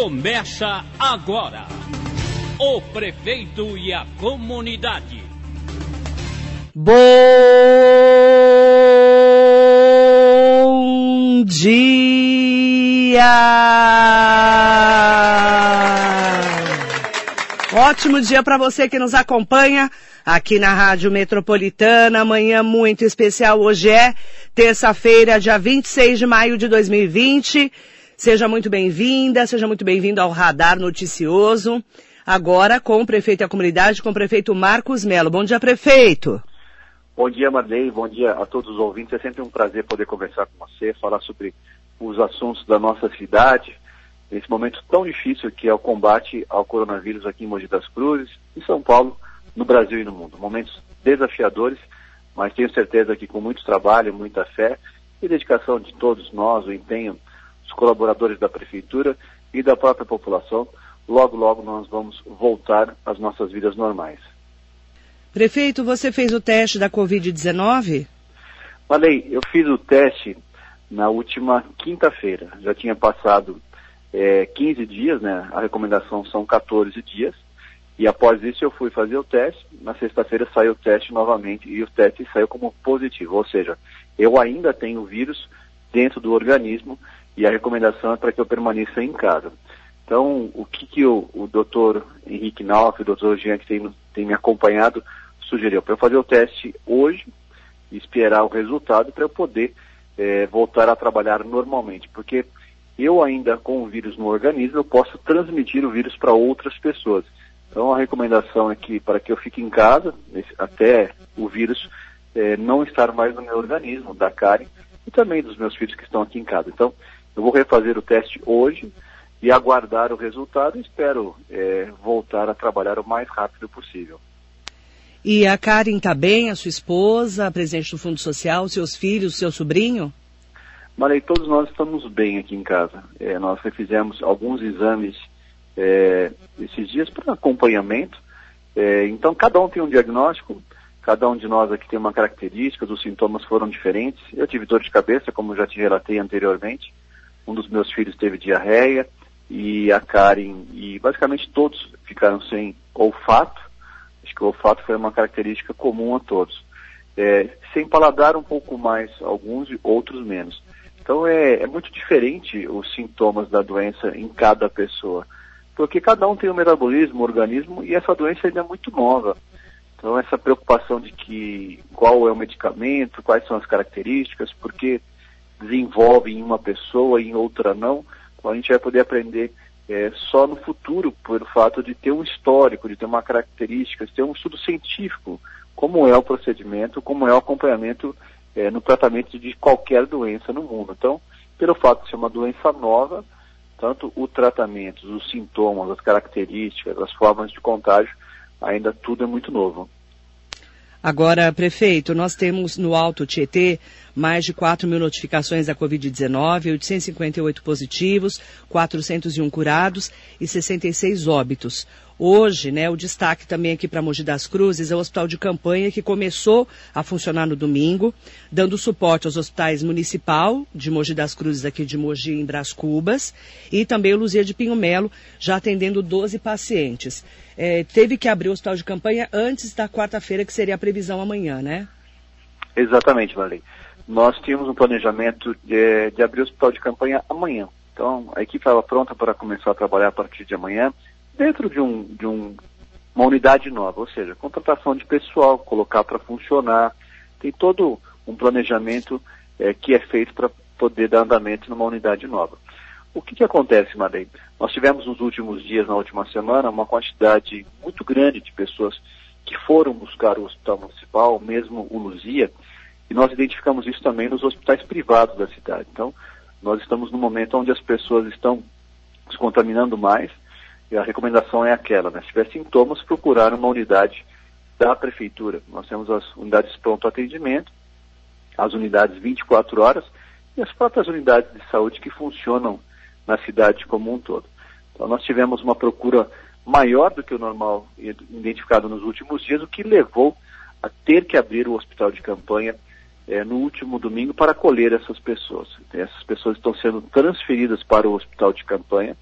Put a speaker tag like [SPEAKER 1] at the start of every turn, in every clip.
[SPEAKER 1] Começa agora. O prefeito e a comunidade.
[SPEAKER 2] Bom dia! Ótimo dia para você que nos acompanha aqui na Rádio Metropolitana. Amanhã muito especial. Hoje é terça-feira, dia 26 de maio de 2020. Seja muito bem-vinda, seja muito bem-vindo ao Radar Noticioso. Agora com o prefeito e a comunidade, com o prefeito Marcos Melo. Bom dia, prefeito.
[SPEAKER 3] Bom dia, Marley. Bom dia a todos os ouvintes. É sempre um prazer poder conversar com você, falar sobre os assuntos da nossa cidade, nesse momento tão difícil que é o combate ao coronavírus aqui em Mogi das Cruzes, em São Paulo, no Brasil e no mundo. Momentos desafiadores, mas tenho certeza que com muito trabalho, muita fé e dedicação de todos nós, o empenho dos colaboradores da Prefeitura e da própria população, logo, logo nós vamos voltar às nossas vidas normais.
[SPEAKER 2] Prefeito, você fez o teste da Covid-19?
[SPEAKER 3] Falei, eu fiz o teste na última quinta-feira. Já tinha passado é, 15 dias, né? A recomendação são 14 dias. E após isso eu fui fazer o teste. Na sexta-feira saiu o teste novamente e o teste saiu como positivo. Ou seja, eu ainda tenho o vírus dentro do organismo e a recomendação é para que eu permaneça em casa. Então, o que, que o, doutor Henrique Nauf, o doutor Jean, que tem, tem me acompanhado, sugeriu? Para eu fazer o teste hoje esperar o resultado para eu poder é, voltar a trabalhar normalmente. Porque eu ainda com o vírus no organismo, eu posso transmitir o vírus para outras pessoas. Então, a recomendação é que para que eu fique em casa, até o vírus é, não estar mais no meu organismo, da Karen, e também dos meus filhos que estão aqui em casa. Então, eu vou refazer o teste hoje e aguardar o resultado e espero é, voltar a trabalhar o mais rápido possível.
[SPEAKER 2] E a Karen está bem, a sua esposa, a presidente do Fundo Social, seus filhos, seu sobrinho?
[SPEAKER 3] Marei, todos nós estamos bem aqui em casa. É, nós fizemos alguns exames é, esses dias para acompanhamento. É, então, cada um tem um diagnóstico, cada um de nós aqui tem uma característica, os sintomas foram diferentes. Eu tive dor de cabeça, como já te relatei anteriormente. Um dos meus filhos teve diarreia e a Karen, e basicamente todos ficaram sem olfato. Acho que o olfato foi uma característica comum a todos. É, sem paladar um pouco mais, alguns e outros menos. Então é, é muito diferente os sintomas da doença em cada pessoa, porque cada um tem um metabolismo, um organismo, e essa doença ainda é muito nova. Então essa preocupação de que qual é o medicamento, quais são as características, porque desenvolve em uma pessoa e em outra não, a gente vai poder aprender é, só no futuro, pelo fato de ter um histórico, de ter uma característica, de ter um estudo científico, como é o procedimento, como é o acompanhamento é, no tratamento de qualquer doença no mundo. Então, pelo fato de ser uma doença nova, tanto o tratamento, os sintomas, as características, as formas de contágio, ainda tudo é muito novo.
[SPEAKER 2] Agora, prefeito, nós temos no Alto Tietê mais de 4 mil notificações da Covid-19, 858 positivos, 401 curados e 66 óbitos. Hoje, né, o destaque também aqui para Mogi das Cruzes é o hospital de campanha que começou a funcionar no domingo, dando suporte aos hospitais municipal de Mogi das Cruzes aqui de Mogi em Bras Cubas e também o Luzia de Pinho Melo, já atendendo 12 pacientes. É, teve que abrir o hospital de campanha antes da quarta-feira, que seria a previsão amanhã, né?
[SPEAKER 3] Exatamente, Valei. Nós tínhamos um planejamento de, de abrir o hospital de campanha amanhã. Então, a equipe estava pronta para começar a trabalhar a partir de amanhã dentro de, um, de um, uma unidade nova, ou seja, contratação de pessoal, colocar para funcionar. Tem todo um planejamento é, que é feito para poder dar andamento numa unidade nova. O que, que acontece, Madei? Nós tivemos nos últimos dias, na última semana, uma quantidade muito grande de pessoas que foram buscar o hospital municipal, mesmo o Luzia, e nós identificamos isso também nos hospitais privados da cidade. Então, nós estamos no momento onde as pessoas estão se contaminando mais, e a recomendação é aquela, né? Se tiver sintomas, procurar uma unidade da prefeitura. Nós temos as unidades pronto atendimento, as unidades 24 horas e as próprias unidades de saúde que funcionam na cidade como um todo. Então nós tivemos uma procura maior do que o normal identificado nos últimos dias, o que levou a ter que abrir o hospital de campanha eh, no último domingo para acolher essas pessoas. Essas pessoas estão sendo transferidas para o hospital de campanha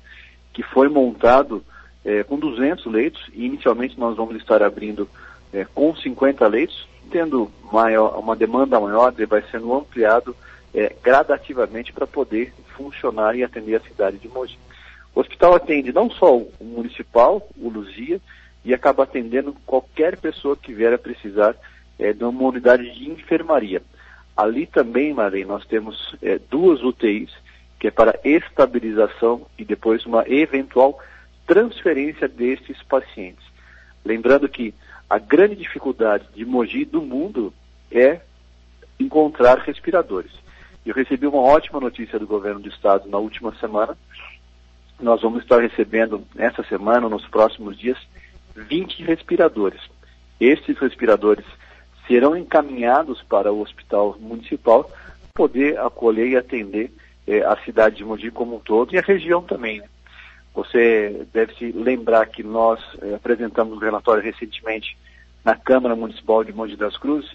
[SPEAKER 3] que foi montado é, com 200 leitos, e inicialmente nós vamos estar abrindo é, com 50 leitos, tendo maior, uma demanda maior, ele vai sendo ampliado é, gradativamente para poder funcionar e atender a cidade de Mogi. O hospital atende não só o municipal, o Luzia, e acaba atendendo qualquer pessoa que vier a precisar é, de uma unidade de enfermaria. Ali também, Marlene, nós temos é, duas UTIs, que é para estabilização e depois uma eventual transferência desses pacientes. Lembrando que a grande dificuldade de Mogi do mundo é encontrar respiradores. Eu recebi uma ótima notícia do governo do estado na última semana. Nós vamos estar recebendo essa semana, nos próximos dias, 20 respiradores. Esses respiradores serão encaminhados para o hospital municipal poder acolher e atender eh, a cidade de Mogi como um todo e a região também. Né? Você deve se lembrar que nós eh, apresentamos um relatório recentemente na Câmara Municipal de Mogi das Cruzes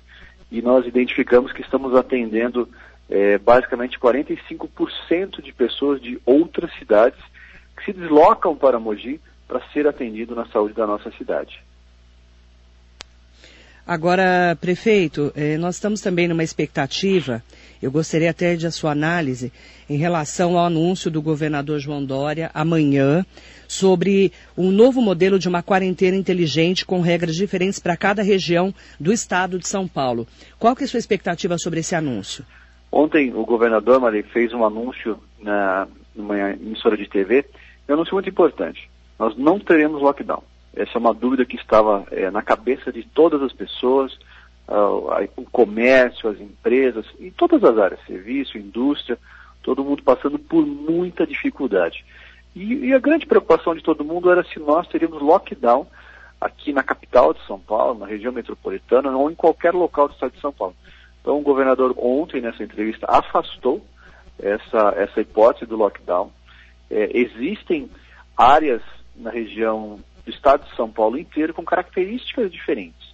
[SPEAKER 3] e nós identificamos que estamos atendendo eh, basicamente 45% de pessoas de outras cidades que se deslocam para Mogi para ser atendido na saúde da nossa cidade.
[SPEAKER 2] Agora, prefeito, eh, nós estamos também numa expectativa, eu gostaria até de a sua análise em relação ao anúncio do governador João Dória amanhã sobre um novo modelo de uma quarentena inteligente com regras diferentes para cada região do estado de São Paulo. Qual que é a sua expectativa sobre esse anúncio?
[SPEAKER 3] Ontem o governador Maria fez um anúncio na numa emissora de TV, um anúncio muito importante. Nós não teremos lockdown. Essa é uma dúvida que estava é, na cabeça de todas as pessoas, uh, o comércio, as empresas, em todas as áreas, serviço, indústria, todo mundo passando por muita dificuldade. E, e, a grande preocupação de todo mundo era se nós teríamos lockdown aqui na capital de São Paulo, na região metropolitana ou em qualquer local do estado de São Paulo. Então o governador ontem nessa entrevista afastou essa, essa hipótese do lockdown. É, existem áreas na região do estado de São Paulo inteiro com características diferentes.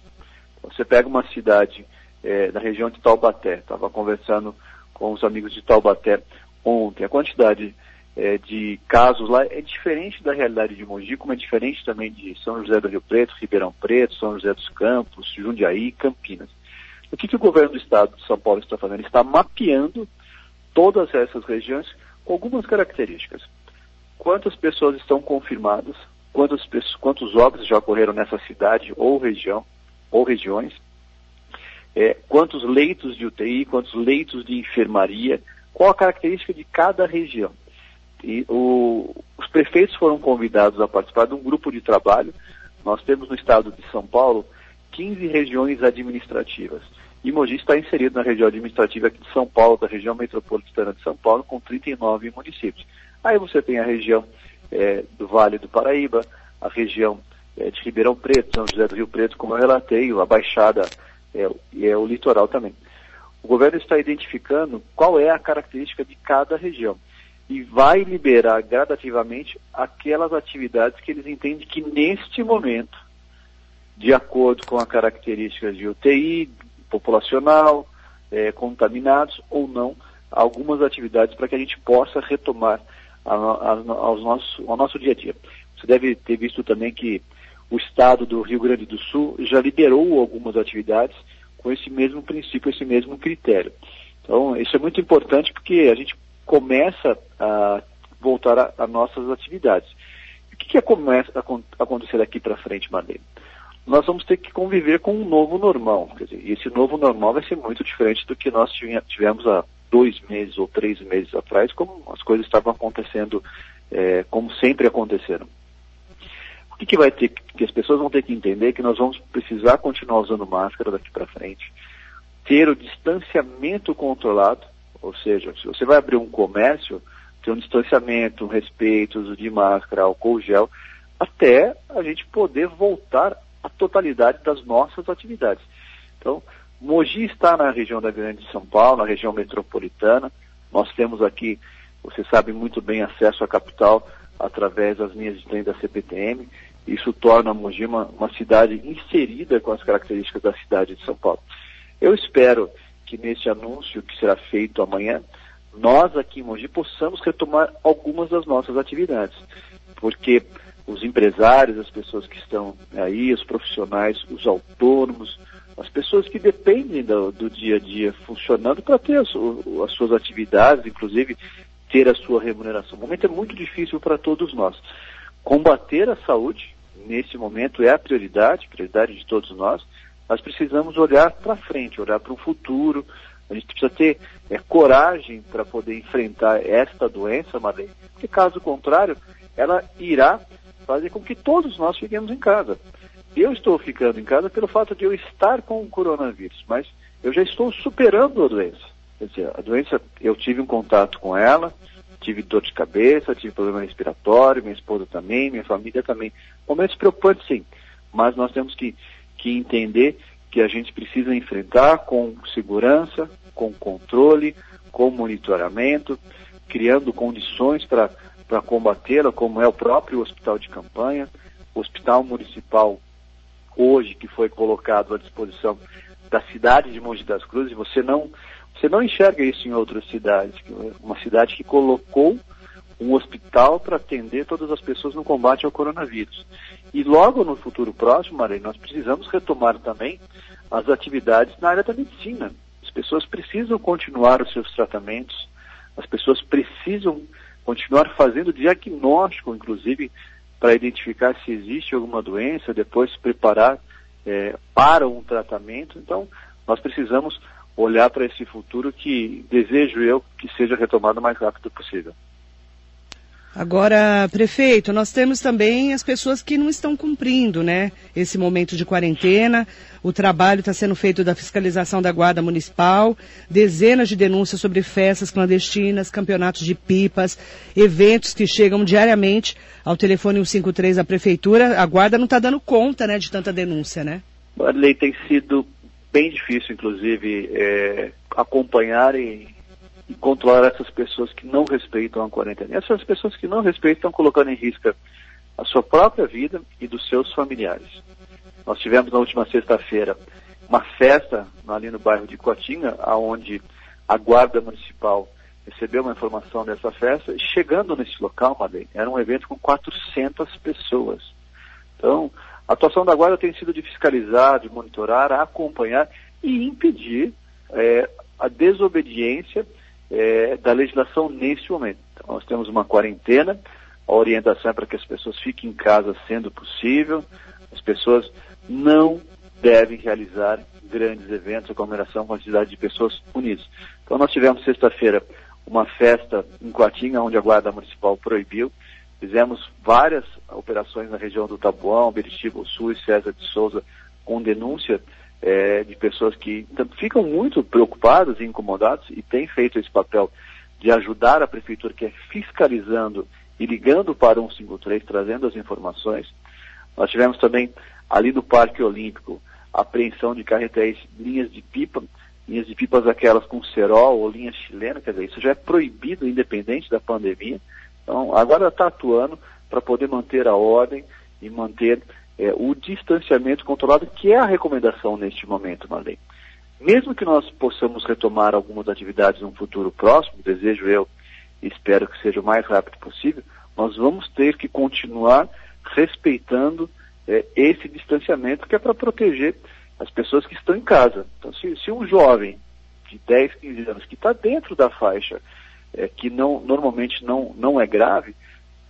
[SPEAKER 3] Você pega uma cidade é, da região de Taubaté, estava conversando com os amigos de Taubaté ontem, a quantidade é, de casos lá é diferente da realidade de Mogi, como é diferente também de São José do Rio Preto, Ribeirão Preto, São José dos Campos, Jundiaí Campinas. O que, que o governo do estado de São Paulo está fazendo? Ele está mapeando todas essas regiões com algumas características. Quantas pessoas estão confirmadas, quantos, quantos óbitos já ocorreram nessa cidade ou região, ou regiões, é, quantos leitos de UTI, quantos leitos de enfermaria, qual a característica de cada região. E o, os prefeitos foram convidados a participar de um grupo de trabalho. Nós temos no estado de São Paulo 15 regiões administrativas. E Mogi está inserido na região administrativa aqui de São Paulo, da região metropolitana de São Paulo, com 39 municípios. Aí você tem a região é, do Vale do Paraíba, a região é, de Ribeirão Preto, São José do Rio Preto, como eu relatei, a Baixada é, e é, o litoral também. O governo está identificando qual é a característica de cada região e vai liberar gradativamente aquelas atividades que eles entendem que neste momento, de acordo com a característica de UTI, populacional, é, contaminados ou não, algumas atividades para que a gente possa retomar a, a, aos nosso, ao nosso dia a dia. Você deve ter visto também que o estado do Rio Grande do Sul já liberou algumas atividades com esse mesmo princípio, esse mesmo critério. Então, isso é muito importante porque a gente começa a voltar a nossas atividades. O que, que começa a acontecer daqui para frente, Madeira? Nós vamos ter que conviver com um novo normal. Quer dizer, e esse novo normal vai ser muito diferente do que nós tivemos há dois meses ou três meses atrás, como as coisas estavam acontecendo, é, como sempre aconteceram. O que, que vai ter que as pessoas vão ter que entender que nós vamos precisar continuar usando máscara daqui para frente, ter o distanciamento controlado, ou seja, se você vai abrir um comércio, ter um distanciamento, um respeito, uso de máscara, álcool gel, até a gente poder voltar à totalidade das nossas atividades. Então, Mogi está na região da Grande São Paulo, na região metropolitana. Nós temos aqui, você sabe muito bem, acesso à capital através das linhas de trem da CPTM. Isso torna Mogi uma, uma cidade inserida com as características da cidade de São Paulo. Eu espero que nesse anúncio que será feito amanhã, nós aqui em Mogi possamos retomar algumas das nossas atividades. porque os empresários, as pessoas que estão aí, os profissionais, os autônomos, as pessoas que dependem do, do dia a dia funcionando para ter as, as, suas atividades, inclusive ter a sua remuneração. O momento é muito difícil para todos nós. Combater a saúde, nesse momento, é a prioridade, prioridade de todos nós. Nós precisamos olhar para frente, olhar para o futuro. A gente precisa ter é, coragem para poder enfrentar esta doença, Marlene, porque caso contrário, ela irá fazer com que todos nós fiquemos em casa. Eu estou ficando em casa pelo fato de eu estar com o coronavírus, mas eu já estou superando a doença. Quer dizer, a doença, eu tive um contato com ela, tive dor de cabeça, tive problema respiratório, minha esposa também, minha família também. Momentos preocupantes, sim, mas nós temos que, que entender que a gente precisa enfrentar com segurança, com controle, com monitoramento, criando condições para combatê-la, como é o próprio hospital de campanha, o hospital municipal hoje que foi colocado à disposição da cidade de Mogi das Cruzes, você não você não enxerga isso em outras cidades, uma cidade que colocou um hospital para atender todas as pessoas no combate ao coronavírus. E logo no futuro próximo, Maria, nós precisamos retomar também as atividades na área da medicina. As pessoas precisam continuar os seus tratamentos, as pessoas precisam continuar fazendo diagnóstico, inclusive, para identificar se existe alguma doença, depois se preparar é, para um tratamento. Então, nós precisamos olhar para esse futuro que desejo eu que seja retomado o mais rápido possível.
[SPEAKER 2] Agora, prefeito, nós temos também as pessoas que não estão cumprindo, né? Esse momento de quarentena. O trabalho está sendo feito da fiscalização da Guarda Municipal, dezenas de denúncias sobre festas clandestinas, campeonatos de pipas, eventos que chegam diariamente ao telefone 153 da Prefeitura. A Guarda não está dando conta, né, de tanta denúncia, né?
[SPEAKER 3] Lei tem sido bem difícil, inclusive, é, acompanhar e e controlar essas pessoas que não respeitam a quarentena. Essas pessoas que não respeitam estão colocando em risco a sua própria vida e dos seus familiares. Nós tivemos na última sexta-feira uma festa ali no bairro de Cotinga, aonde a guarda municipal recebeu uma informação dessa festa, chegando nesse local, Madei, era um evento com 400 pessoas. Então, a atuação da guarda tem sido de fiscalizar, de monitorar, acompanhar e impedir é, a desobediência é, da legislação neste momento. Então, nós temos uma quarentena, a orientação é para que as pessoas fiquem em casa sendo possível, as pessoas não devem realizar grandes eventos, aglomeração, quantidade de pessoas unidas. Então nós tivemos sexta-feira uma festa em Coatinga, onde a Guarda Municipal proibiu. Fizemos várias operações na região do Tabuão, Beritiba, Sul e César de Souza, com denúncia é, de pessoas que ficam muito preocupadas e incomodadas e têm feito esse papel de ajudar a prefeitura que é fiscalizando e ligando para o 153, trazendo as informações. Nós tivemos também ali no Parque Olímpico apreensão de carretéis, linhas de pipa, linhas de pipas aquelas com cerol ou linha chilena, quer dizer, isso já é proibido independente da pandemia. Então, agora está atuando para poder manter a ordem e manter é, o distanciamento controlado, que é a recomendação neste momento, Marlene. Mesmo que nós possamos retomar algumas atividades no futuro próximo, desejo eu espero que seja o mais rápido possível, nós vamos ter que continuar respeitando é, esse distanciamento que é para proteger as pessoas que estão em casa. Então, se, se um jovem de 10, 15 anos que está dentro da faixa, é, que não, normalmente não, não é grave,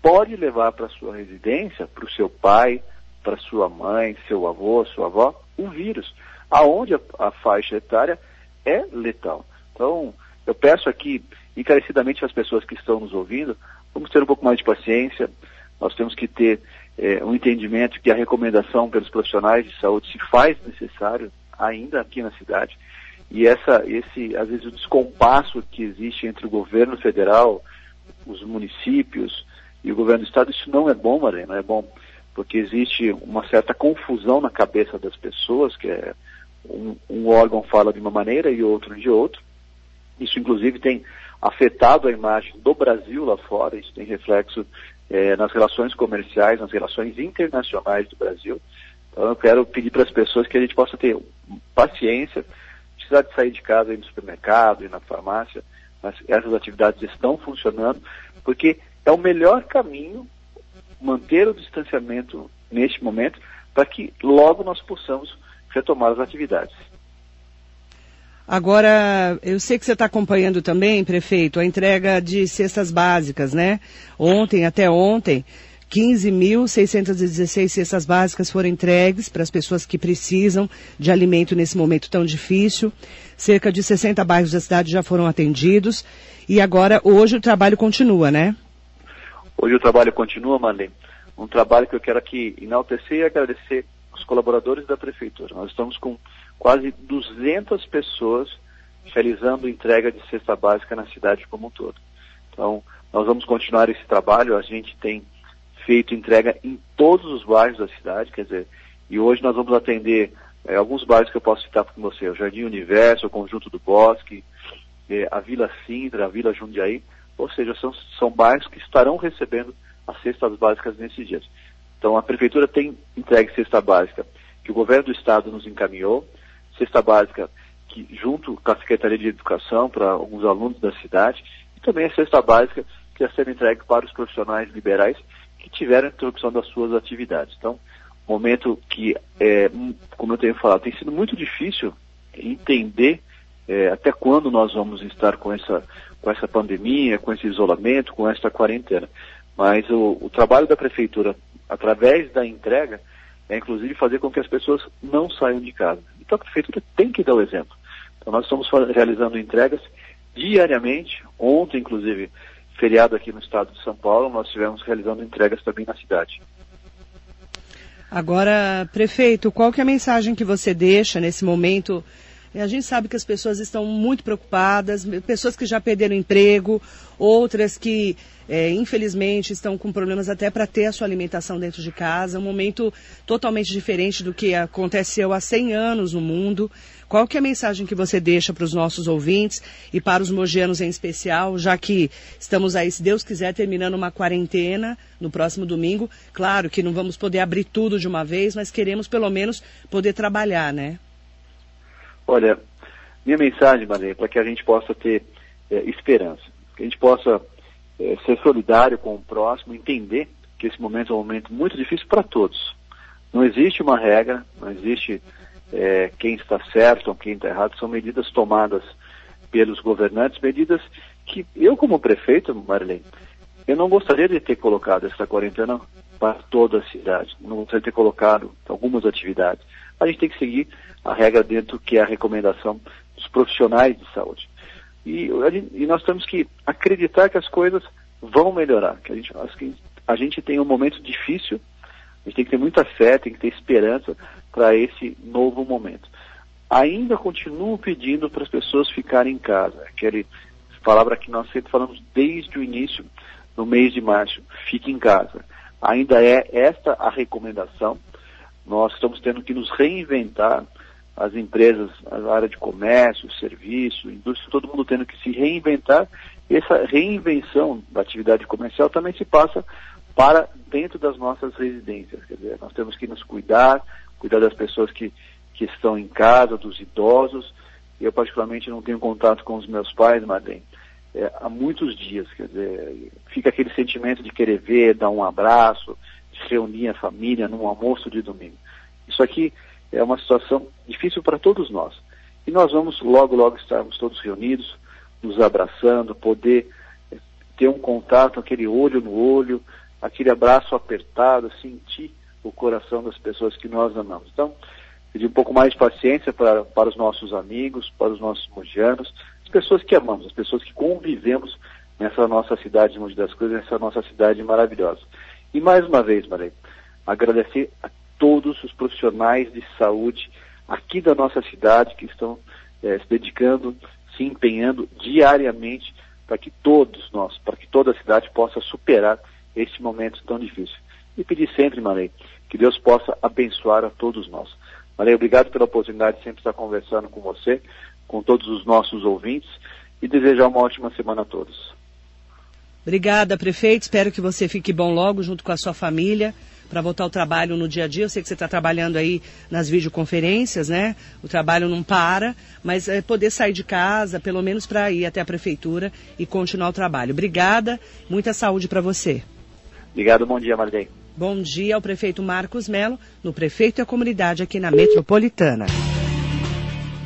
[SPEAKER 3] pode levar para sua residência, para o seu pai, para sua mãe, seu avô, sua avó, um vírus, aonde a, a faixa etária é letal. Então, eu peço aqui encarecidamente às pessoas que estão nos ouvindo, vamos ter um pouco mais de paciência, nós temos que ter é, um entendimento que a recomendação pelos profissionais de saúde se faz necessário ainda aqui na cidade. E essa, esse, às vezes, o descompasso que existe entre o governo federal, os municípios e o governo do estado, isso não é bom, Maria, não é bom porque existe uma certa confusão na cabeça das pessoas, que é um, um órgão fala de uma maneira e outro de outro. Isso, inclusive, tem afetado a imagem do Brasil lá fora, isso tem reflexo é, nas relações comerciais, nas relações internacionais do Brasil. Então, eu quero pedir para as pessoas que a gente possa ter paciência, precisar de sair de casa, ir no supermercado, ir na farmácia, mas essas atividades estão funcionando, porque é o melhor caminho manter o distanciamento neste momento para que logo nós possamos retomar as atividades.
[SPEAKER 2] Agora, eu sei que você está acompanhando também, prefeito, a entrega de cestas básicas, né? Ontem, até ontem, 15.616 cestas básicas foram entregues para as pessoas que precisam de alimento nesse momento tão difícil. Cerca de 60 bairros da cidade já foram atendidos. E agora, hoje, o trabalho continua, né?
[SPEAKER 3] Hoje o trabalho continua, Marlene. Um trabalho que eu quero aqui enaltecer e agradecer os colaboradores da Prefeitura. Nós estamos com quase 200 pessoas realizando entrega de cesta básica na cidade como um todo. Então, nós vamos continuar esse trabalho. A gente tem feito entrega em todos os bairros da cidade, quer dizer, e hoje nós vamos atender é, alguns bairros que eu posso citar com você, o Jardim Universo, o Conjunto do Bosque, é, a Vila Sintra, a Vila Jundiaí, ou seja, são, são bairros que estarão recebendo as cestas básicas nesses dias. Então a Prefeitura tem entregue cesta básica que o governo do Estado nos encaminhou, cesta básica que junto com a Secretaria de Educação para alguns alunos da cidade, e também a cesta básica que está sendo entregue para os profissionais liberais que tiveram interrupção das suas atividades. Então, momento que, é, como eu tenho falado, tem sido muito difícil entender é, até quando nós vamos estar com essa, com essa pandemia, com esse isolamento, com essa quarentena. Mas o, o trabalho da prefeitura, através da entrega, é inclusive fazer com que as pessoas não saiam de casa. Então a prefeitura tem que dar o exemplo. Então nós estamos realizando entregas diariamente. Ontem, inclusive, feriado aqui no estado de São Paulo, nós estivemos realizando entregas também na cidade.
[SPEAKER 2] Agora, prefeito, qual que é a mensagem que você deixa nesse momento a gente sabe que as pessoas estão muito preocupadas, pessoas que já perderam emprego, outras que, é, infelizmente, estão com problemas até para ter a sua alimentação dentro de casa. Um momento totalmente diferente do que aconteceu há 100 anos no mundo. Qual que é a mensagem que você deixa para os nossos ouvintes e para os mogianos em especial, já que estamos aí, se Deus quiser, terminando uma quarentena no próximo domingo? Claro que não vamos poder abrir tudo de uma vez, mas queremos pelo menos poder trabalhar, né?
[SPEAKER 3] Olha, minha mensagem, Maria, é para que a gente possa ter é, esperança, que a gente possa é, ser solidário com o próximo, entender que esse momento é um momento muito difícil para todos. Não existe uma regra, não existe é, quem está certo ou quem está errado, são medidas tomadas pelos governantes, medidas que eu, como prefeito, Marlene, eu não gostaria de ter colocado essa quarentena para toda a cidade, não gostaria de ter colocado algumas atividades. A gente tem que seguir a regra dentro que é a recomendação dos profissionais de saúde. E, e nós temos que acreditar que as coisas vão melhorar, que a gente, que a gente tem um momento difícil, a gente tem que ter muita fé, tem que ter esperança para esse novo momento. Ainda continuo pedindo para as pessoas ficarem em casa, aquele palavra que nós sempre falamos desde o início, no mês de março, fique em casa. Ainda é esta a recomendação. Nós estamos tendo que nos reinventar, as empresas, a área de comércio, serviço, indústria, todo mundo tendo que se reinventar. Essa reinvenção da atividade comercial também se passa para dentro das nossas residências. Quer dizer, nós temos que nos cuidar, cuidar das pessoas que, que estão em casa, dos idosos. Eu, particularmente, não tenho contato com os meus pais, Madem, é, há muitos dias. Quer dizer, fica aquele sentimento de querer ver, dar um abraço, de reunir a família num almoço de domingo. Isso aqui é uma situação difícil para todos nós. E nós vamos logo, logo estarmos todos reunidos, nos abraçando, poder eh, ter um contato, aquele olho no olho, aquele abraço apertado, sentir o coração das pessoas que nós amamos. Então, pedir um pouco mais de paciência para, para os nossos amigos, para os nossos mugianos, as pessoas que amamos, as pessoas que convivemos nessa nossa cidade de Mogi das Cruzes, nessa nossa cidade maravilhosa. E mais uma vez, Maria, agradecer a todos os profissionais de saúde aqui da nossa cidade que estão é, se dedicando, se empenhando diariamente para que todos nós, para que toda a cidade possa superar este momento tão difícil. E pedir sempre, Marei, que Deus possa abençoar a todos nós. Marei, obrigado pela oportunidade de sempre estar conversando com você, com todos os nossos ouvintes e desejar uma ótima semana a todos.
[SPEAKER 2] Obrigada, prefeito. Espero que você fique bom logo junto com a sua família para voltar ao trabalho no dia a dia. Eu sei que você está trabalhando aí nas videoconferências, né? O trabalho não para, mas é poder sair de casa, pelo menos para ir até a prefeitura e continuar o trabalho. Obrigada, muita saúde para você.
[SPEAKER 3] Obrigado, bom dia, Marley.
[SPEAKER 2] Bom dia ao prefeito Marcos Melo, no prefeito e a comunidade aqui na Metropolitana.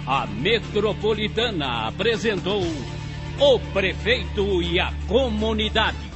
[SPEAKER 1] A Metropolitana apresentou o prefeito e a comunidade.